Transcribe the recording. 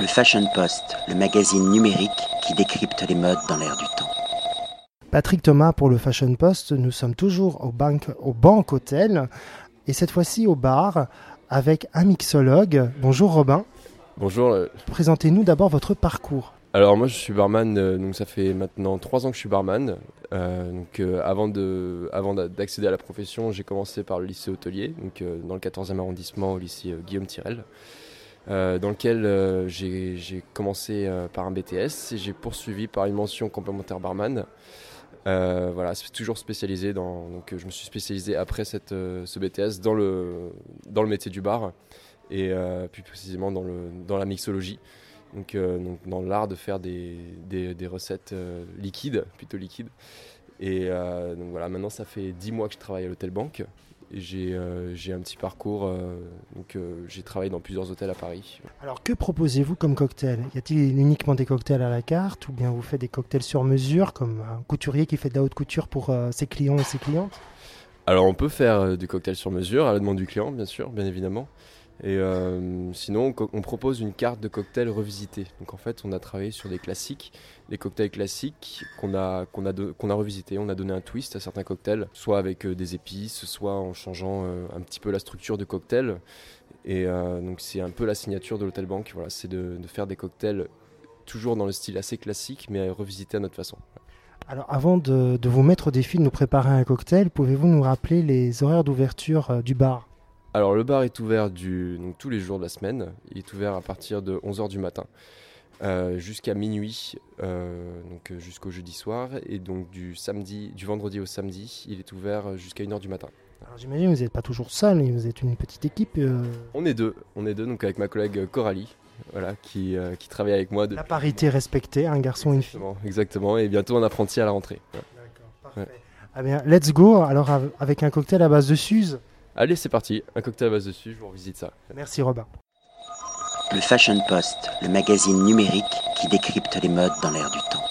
Le Fashion Post, le magazine numérique qui décrypte les modes dans l'air du temps. Patrick Thomas pour le Fashion Post, nous sommes toujours au, bank, au Banque Hôtel et cette fois-ci au bar avec un mixologue. Bonjour Robin. Bonjour. Présentez-nous d'abord votre parcours. Alors moi je suis barman, euh, donc ça fait maintenant trois ans que je suis barman. Euh, donc euh, avant de, avant d'a- d'accéder à la profession, j'ai commencé par le lycée hôtelier, donc euh, dans le 14e arrondissement au lycée euh, Guillaume Tirel, euh, dans lequel euh, j'ai commencé euh, par un BTS et j'ai poursuivi par une mention complémentaire barman. Voilà, c'est toujours spécialisé dans. Je me suis spécialisé après cette, ce BTS dans le, dans le métier du bar et plus précisément dans, le, dans la mixologie. Donc, dans l'art de faire des, des, recettes liquides, plutôt liquides. Et donc voilà, maintenant ça fait 10 mois que je travaille à l'hôtel Banque. J'ai euh, j'ai un petit parcours, euh, donc euh, j'ai travaillé dans plusieurs hôtels à Paris. Alors que proposez-vous comme cocktail? Y a-t-il uniquement des cocktails à la carte ou bien vous faites des cocktails sur mesure comme un couturier qui fait de la haute couture pour ses clients et ses clientes? Alors on peut faire du cocktail sur mesure à la demande du client, bien sûr, bien évidemment. Et euh, sinon, on, propose une carte de cocktail revisitée. Donc en fait, on a travaillé sur des classiques, des cocktails classiques qu'on a, qu'on a, qu'on a revisités. On a donné un twist à certains cocktails, soit avec euh, des épices, soit en changeant euh, un petit peu la structure du cocktail. Et donc c'est un peu la signature de l'Hôtel Banque. Voilà, c'est de, de faire des cocktails toujours dans le style assez classique, mais revisités à notre façon. Alors avant de, de vous mettre au défi de nous préparer un cocktail, pouvez-vous nous rappeler les horaires d'ouverture du bar? Alors le bar est ouvert du, donc, tous les jours de la semaine. Il est ouvert à partir de 11h du matin euh, jusqu'à minuit, euh, donc euh, jusqu'au jeudi soir. Et donc du samedi, du vendredi au samedi, il est ouvert jusqu'à 1h du matin. Alors j'imagine que vous n'êtes pas toujours seul, mais vous êtes une petite équipe. euh, On est deux, on est deux donc avec ma collègue Coralie, voilà, qui, euh, qui travaille avec moi. la depuis- parité respectée, un garçon et une fille. Exactement, et bientôt un apprenti à la rentrée. Ouais. D'accord, parfait. Ah bien, let's go. Alors av- avec un cocktail à base de Suze. Allez, c'est parti, un cocktail à base dessus, je vous revisite ça. Merci Robin. Le Fashion Post, le magazine numérique qui décrypte les modes dans l'air du temps.